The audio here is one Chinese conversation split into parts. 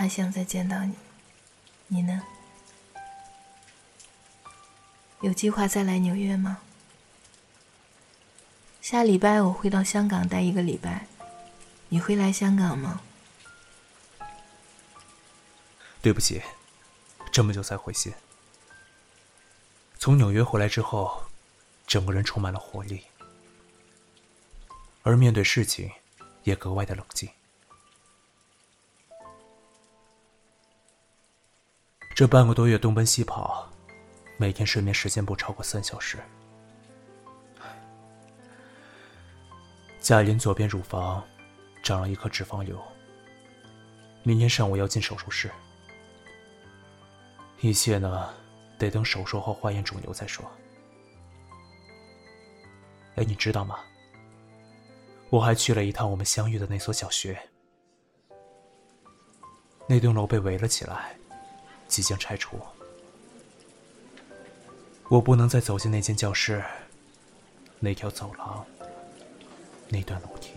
还想再见到你。你呢？有计划再来纽约吗？下礼拜我会到香港待一个礼拜，你会来香港吗？对不起，这么久才回信。从纽约回来之后，整个人充满了活力，而面对事情也格外的冷静。这半个多月东奔西跑，每天睡眠时间不超过三小时。贾林左边乳房长了一颗脂肪瘤，明天上午要进手术室。一切呢，得等手术后化验肿瘤再说。哎，你知道吗？我还去了一趟我们相遇的那所小学，那栋楼被围了起来，即将拆除。我不能再走进那间教室，那条走廊。那段楼梯，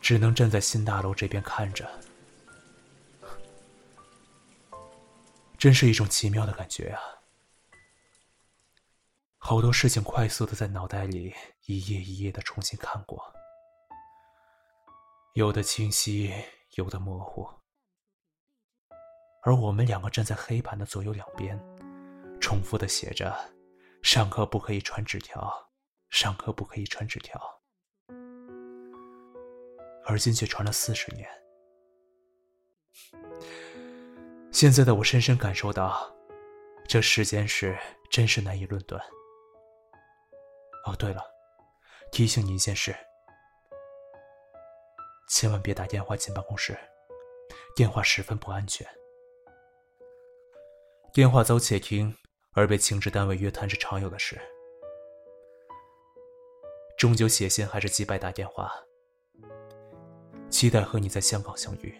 只能站在新大楼这边看着，真是一种奇妙的感觉啊！好多事情快速的在脑袋里一页一页的重新看过，有的清晰，有的模糊，而我们两个站在黑板的左右两边，重复的写着：“上课不可以传纸条。”上课不可以传纸条，而今却传了四十年。现在的我深深感受到，这世间事真是难以论断。哦，对了，提醒你一件事，千万别打电话进办公室，电话十分不安全。电话遭窃听而被情治单位约谈是常有的事。终究写信还是击败打电话，期待和你在香港相遇。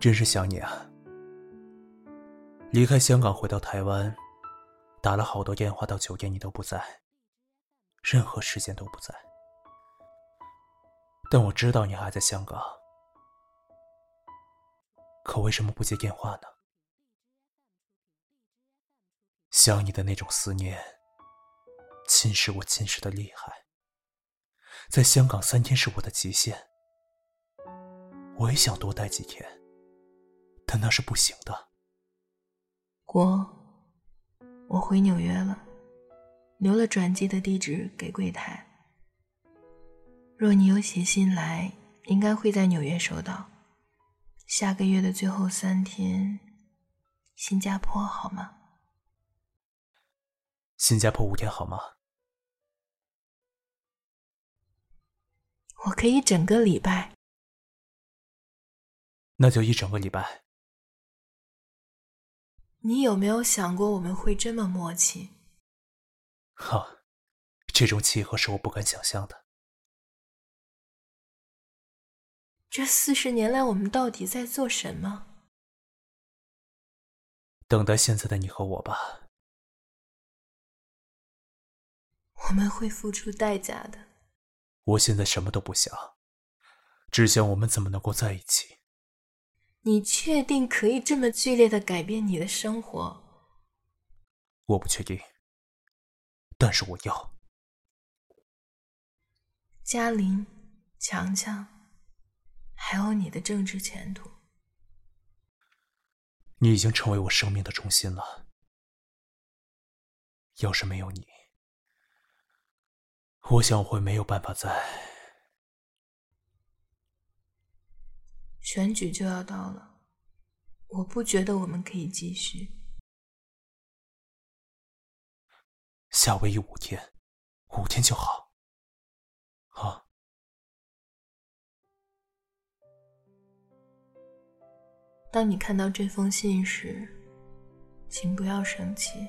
真是想你啊！离开香港回到台湾，打了好多电话到酒店，你都不在，任何时间都不在。但我知道你还在香港。可为什么不接电话呢？想你的那种思念，侵蚀我侵蚀的厉害。在香港三天是我的极限，我也想多待几天，但那是不行的。国，我回纽约了，留了转寄的地址给柜台。若你有写信来，应该会在纽约收到。下个月的最后三天，新加坡好吗？新加坡五天好吗？我可以整个礼拜。那就一整个礼拜。你有没有想过我们会这么默契？哈，这种契合是我不敢想象的。这四十年来，我们到底在做什么？等待现在的你和我吧。我们会付出代价的。我现在什么都不想，只想我们怎么能够在一起。你确定可以这么剧烈的改变你的生活？我不确定，但是我要。嘉玲，强强。还有你的政治前途，你已经成为我生命的中心了。要是没有你，我想我会没有办法在。选举就要到了，我不觉得我们可以继续。夏威夷五天，五天就好。好。当你看到这封信时，请不要生气。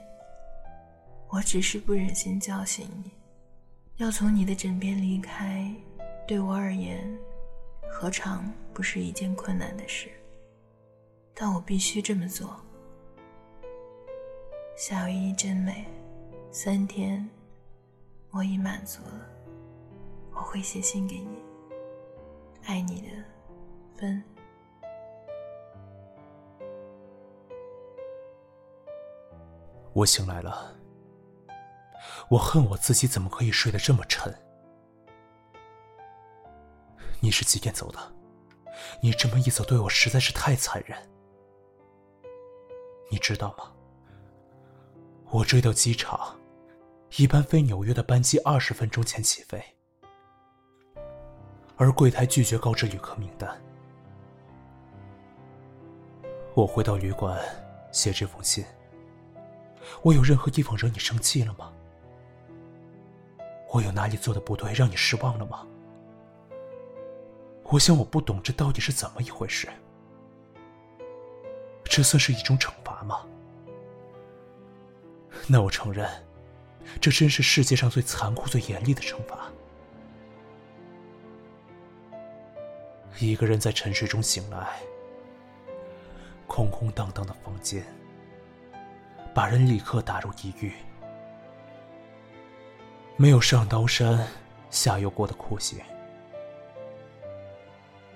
我只是不忍心叫醒你。要从你的枕边离开，对我而言，何尝不是一件困难的事？但我必须这么做。夏威夷真美，三天我已满足了。我会写信给你，爱你的，分。我醒来了，我恨我自己怎么可以睡得这么沉。你是几点走的？你这么一走，对我实在是太残忍。你知道吗？我追到机场，一班飞纽约的班机二十分钟前起飞，而柜台拒绝告知旅客名单。我回到旅馆，写这封信。我有任何地方惹你生气了吗？我有哪里做的不对，让你失望了吗？我想我不懂这到底是怎么一回事。这算是一种惩罚吗？那我承认，这真是世界上最残酷、最严厉的惩罚。一个人在沉睡中醒来，空空荡荡的房间。把人立刻打入地狱，没有上刀山下油锅的酷刑，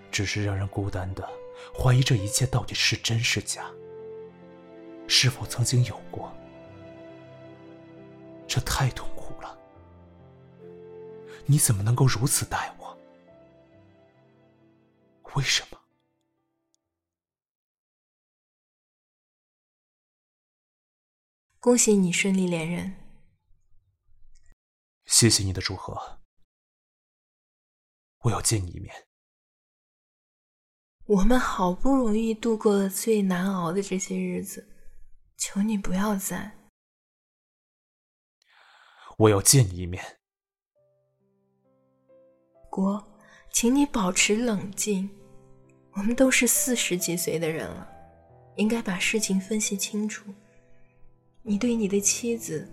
只是让人孤单的怀疑这一切到底是真是假，是否曾经有过？这太痛苦了！你怎么能够如此待我？为什么？恭喜你顺利连任。谢谢你的祝贺。我要见你一面。我们好不容易度过了最难熬的这些日子，求你不要再。我要见你一面。国，请你保持冷静。我们都是四十几岁的人了，应该把事情分析清楚。你对你的妻子，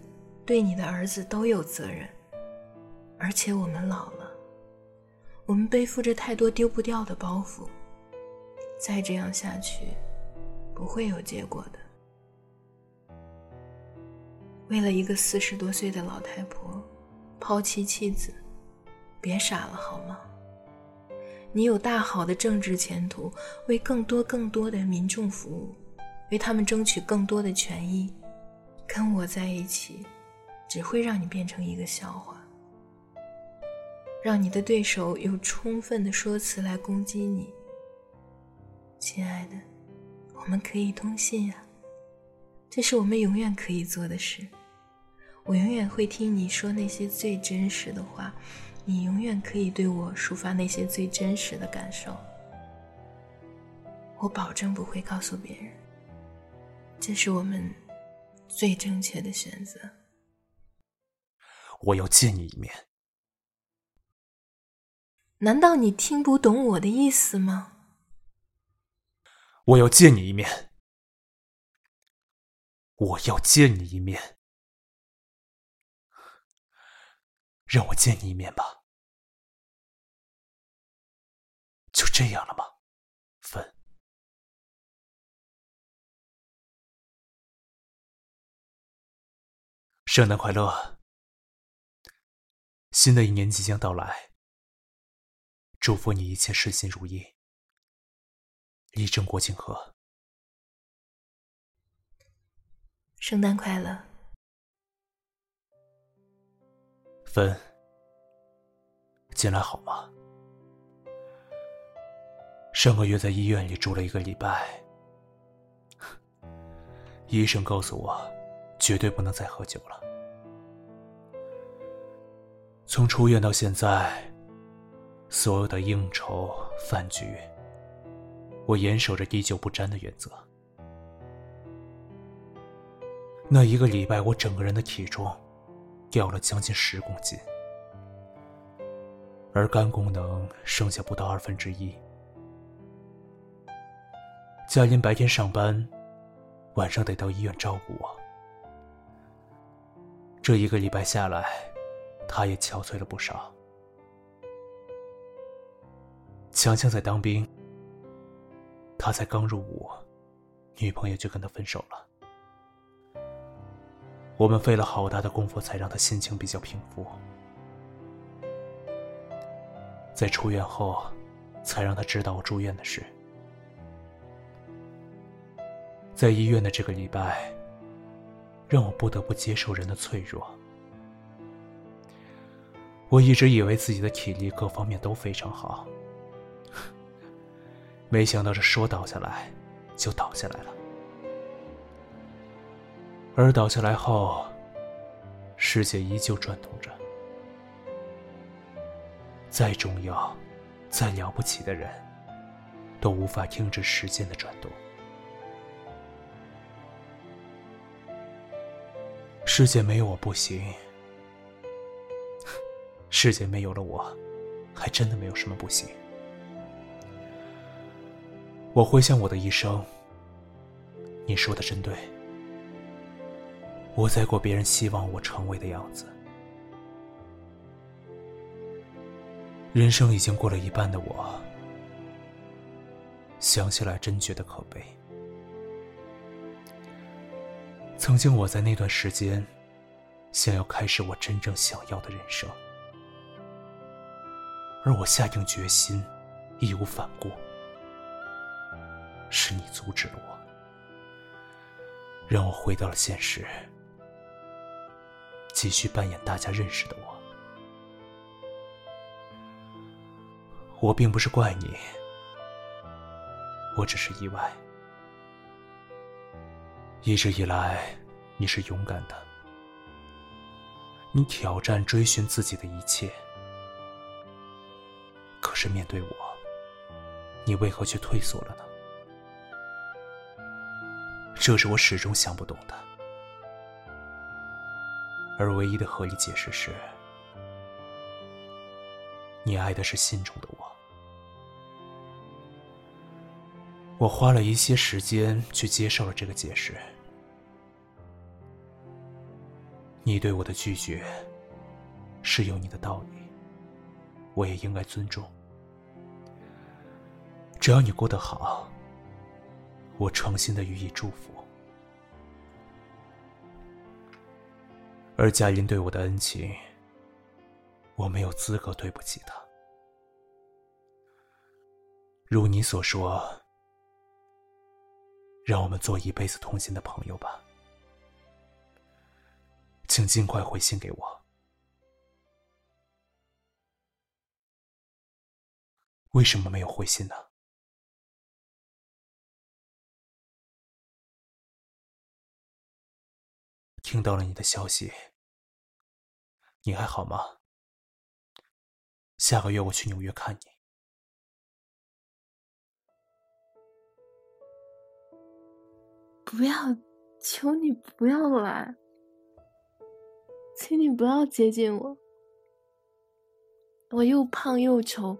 对你的儿子都有责任，而且我们老了，我们背负着太多丢不掉的包袱，再这样下去，不会有结果的。为了一个四十多岁的老太婆，抛妻弃子，别傻了好吗？你有大好的政治前途，为更多更多的民众服务，为他们争取更多的权益。跟我在一起，只会让你变成一个笑话，让你的对手有充分的说辞来攻击你。亲爱的，我们可以通信呀，这是我们永远可以做的事。我永远会听你说那些最真实的话，你永远可以对我抒发那些最真实的感受。我保证不会告诉别人，这是我们。最正确的选择。我要见你一面。难道你听不懂我的意思吗？我要见你一面。我要见你一面。让我见你一面吧。就这样了吗，分？圣诞快乐！新的一年即将到来，祝福你一切顺心如意，力争国庆贺。圣诞快乐，芬，进来好吗？上个月在医院里住了一个礼拜，医生告诉我，绝对不能再喝酒了。从出院到现在，所有的应酬饭局，我严守着滴酒不沾的原则。那一个礼拜，我整个人的体重掉了将近十公斤，而肝功能剩下不到二分之一。嘉林白天上班，晚上得到医院照顾我。这一个礼拜下来。他也憔悴了不少。强强在当兵，他才刚入伍，女朋友就跟他分手了。我们费了好大的功夫才让他心情比较平复，在出院后，才让他知道我住院的事。在医院的这个礼拜，让我不得不接受人的脆弱。我一直以为自己的体力各方面都非常好，没想到这说倒下来，就倒下来了。而倒下来后，世界依旧转动着。再重要、再了不起的人，都无法停止时间的转动。世界没有我不行，世界没有了我，还真的没有什么不行。我回想我的一生，你说的真对。我在过别人希望我成为的样子。人生已经过了一半的我，想起来真觉得可悲。曾经我在那段时间，想要开始我真正想要的人生，而我下定决心，义无反顾，是你阻止了我，让我回到了现实。继续扮演大家认识的我，我并不是怪你，我只是意外。一直以来，你是勇敢的，你挑战追寻自己的一切。可是面对我，你为何却退缩了呢？这是我始终想不懂的。而唯一的合理解释是，你爱的是心中的我。我花了一些时间去接受了这个解释。你对我的拒绝是有你的道理，我也应该尊重。只要你过得好，我诚心的予以祝福。而佳音对我的恩情，我没有资格对不起他。如你所说，让我们做一辈子同心的朋友吧。请尽快回信给我。为什么没有回信呢？听到了你的消息，你还好吗？下个月我去纽约看你。不要，求你不要来，请你不要接近我。我又胖又丑，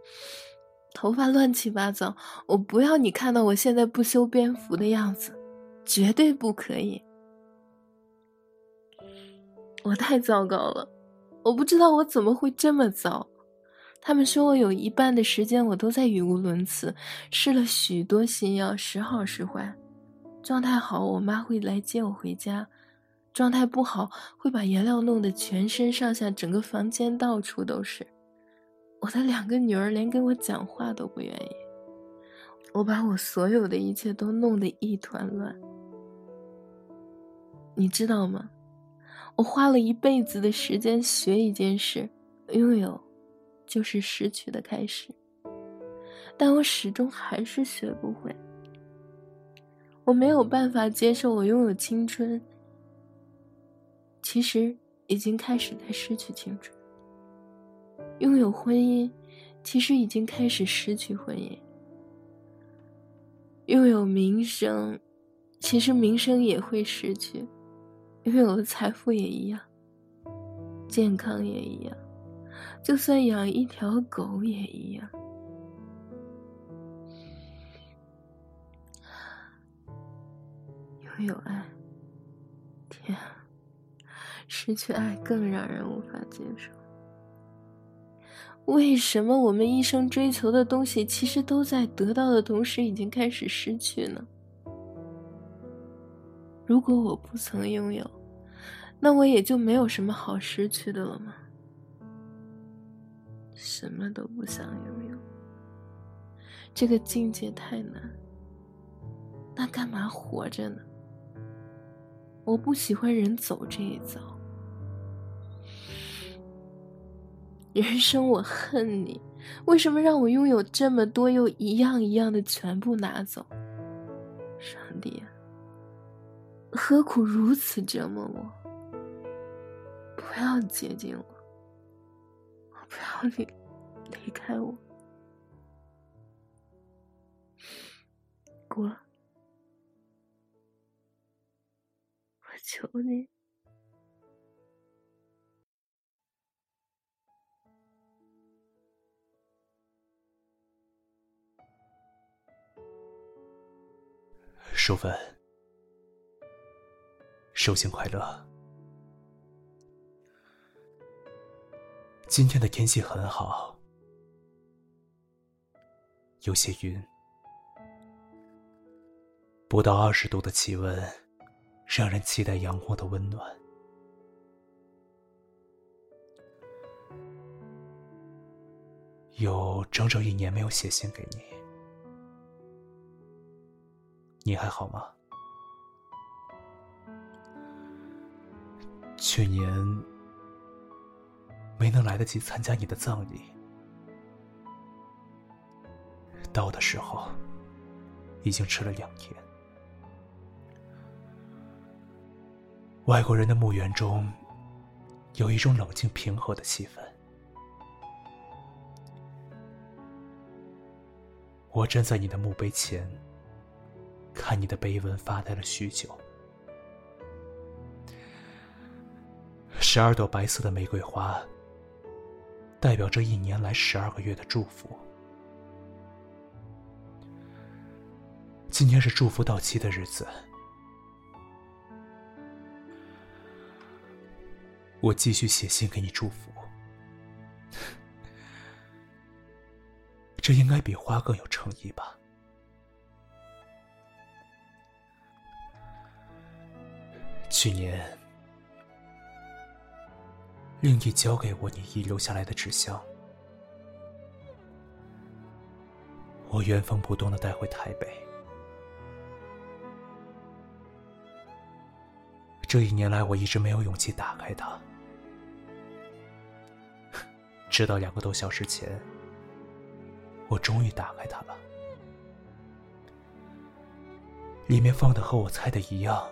头发乱七八糟，我不要你看到我现在不修边幅的样子，绝对不可以。我太糟糕了，我不知道我怎么会这么糟。他们说我有一半的时间我都在语无伦次，试了许多新药，时好时坏。状态好，我妈会来接我回家；状态不好，会把颜料弄得全身上下、整个房间到处都是。我的两个女儿连跟我讲话都不愿意。我把我所有的一切都弄得一团乱，你知道吗？我花了一辈子的时间学一件事，拥有，就是失去的开始。但我始终还是学不会。我没有办法接受我拥有青春，其实已经开始在失去青春；拥有婚姻，其实已经开始失去婚姻；拥有名声，其实名声也会失去。拥有的财富也一样，健康也一样，就算养一条狗也一样。拥有爱，天，失去爱更让人无法接受。为什么我们一生追求的东西，其实都在得到的同时已经开始失去呢？如果我不曾拥有。那我也就没有什么好失去的了吗？什么都不想拥有，这个境界太难。那干嘛活着呢？我不喜欢人走这一遭。人生我恨你，为什么让我拥有这么多又一样一样的全部拿走？上帝，啊何苦如此折磨我？不要接近我，我不要你离开我，过，我求你。淑芬，寿星快乐！今天的天气很好，有些云，不到二十度的气温，让人期待阳光的温暖。有整整一年没有写信给你。你还好吗？去年没能来得及参加你的葬礼，到的时候已经迟了两天。外国人的墓园中有一种冷静平和的气氛，我站在你的墓碑前。看你的碑文发呆了许久，十二朵白色的玫瑰花，代表这一年来十二个月的祝福。今天是祝福到期的日子，我继续写信给你祝福，这应该比花更有诚意吧。去年，令弟交给我你遗留下来的纸箱，我原封不动的带回台北。这一年来，我一直没有勇气打开它，直到两个多小时前，我终于打开它了，里面放的和我猜的一样。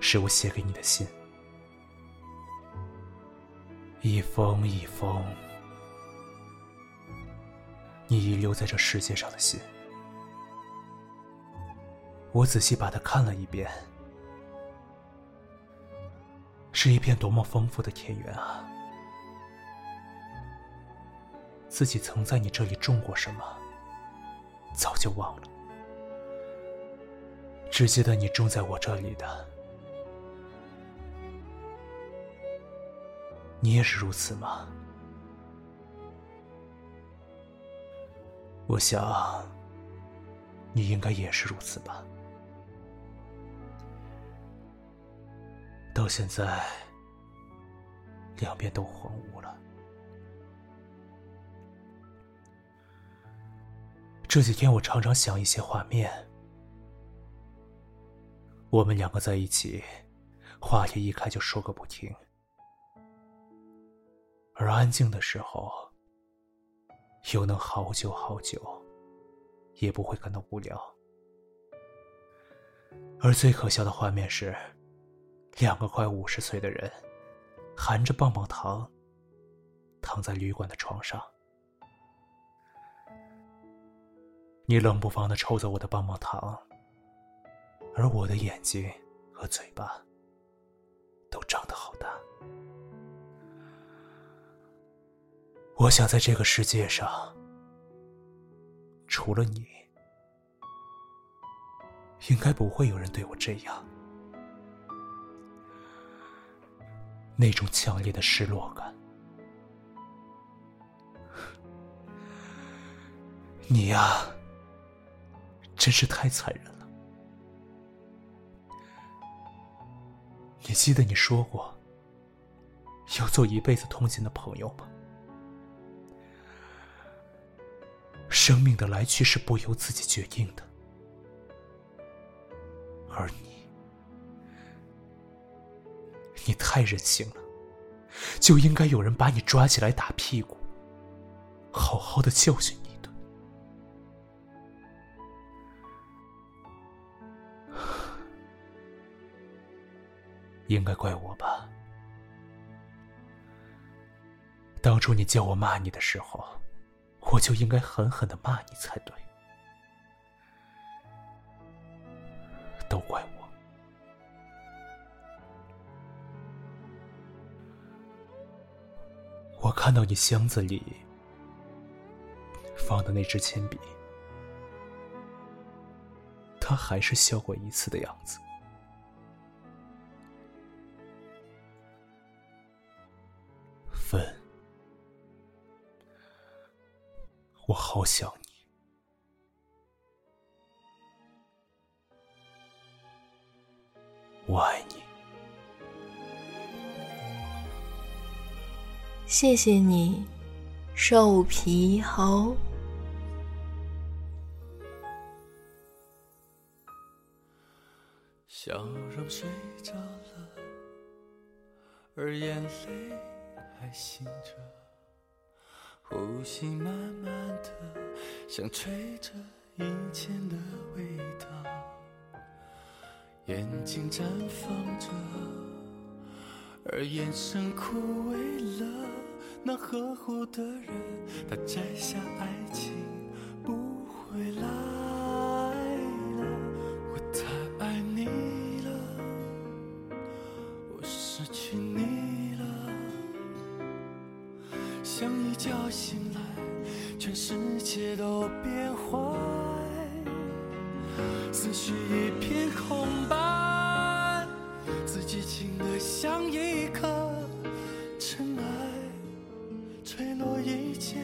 是我写给你的信，一封一封，你遗留在这世界上的信。我仔细把它看了一遍，是一片多么丰富的田园啊！自己曾在你这里种过什么，早就忘了，只记得你种在我这里的。你也是如此吗？我想，你应该也是如此吧。到现在，两边都荒芜了。这几天我常常想一些画面，我们两个在一起，话题一开就说个不停。而安静的时候，又能好久好久，也不会感到无聊。而最可笑的画面是，两个快五十岁的人，含着棒棒糖，躺在旅馆的床上。你冷不防的抽走我的棒棒糖，而我的眼睛和嘴巴，都张得我想，在这个世界上，除了你，应该不会有人对我这样。那种强烈的失落感，你呀，真是太残忍了。你记得你说过要做一辈子同行的朋友吗？生命的来去是不由自己决定的，而你，你太任性了，就应该有人把你抓起来打屁股，好好的教训你一顿。应该怪我吧？当初你叫我骂你的时候。我就应该狠狠的骂你才对，都怪我。我看到你箱子里放的那支铅笔，他还是笑过一次的样子。我好想你，我爱你。谢谢你，瘦皮猴。笑容睡着了，而眼泪还醒着。呼吸慢慢的，像吹着以前的味道，眼睛绽放着，而眼神枯萎了。那呵护的人，他摘下爱情，一觉醒来，全世界都变坏，思绪一片空白，自己轻得像一颗尘埃，坠落一切，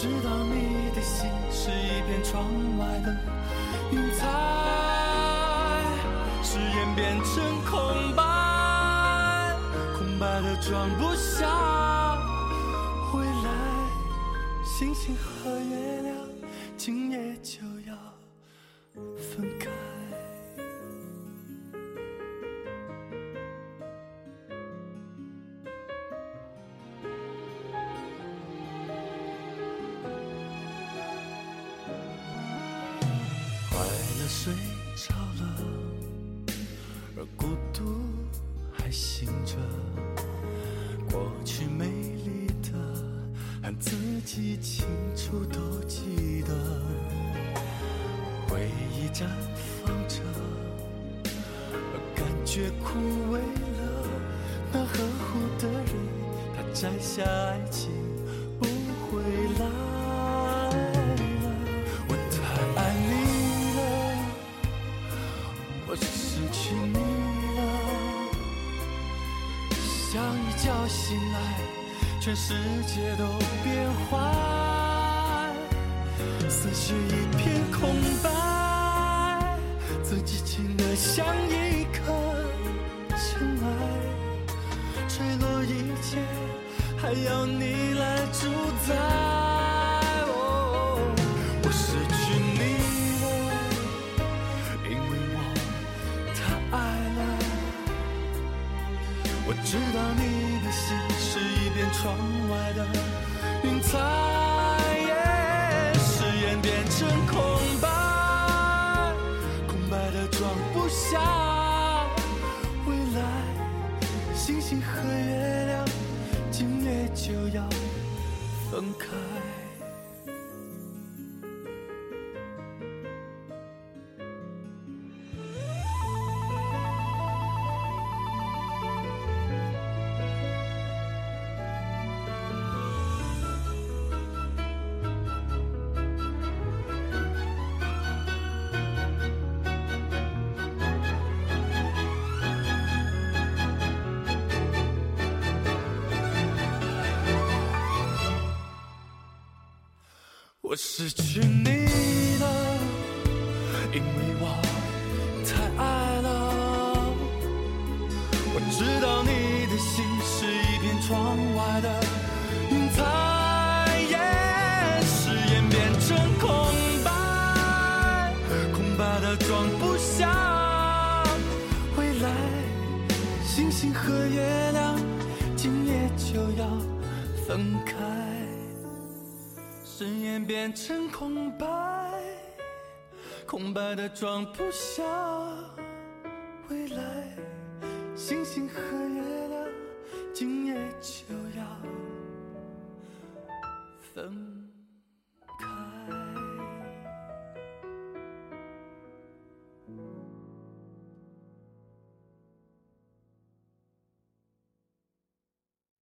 知道你的心是一片窗外的云彩，誓言变成空白，空白的装不下未来。星星和月亮，今夜就要分开。全世界都变坏，思绪一片空白，自己轻得像一颗尘埃，坠落一切，还要你来主宰。我失去你，因为我太爱了，我知道你窗外的云彩，誓言变成空白，空白的装不下未来。星星和月亮，今夜就要分开。失去你了，因为我太爱了。我知道你的心是一片窗外的云彩，誓言变成空白，空白的装不下未来。星星和月亮，今夜就要分开。誓言变成空白，空白的装不下未来。星星和月亮，今夜就要分。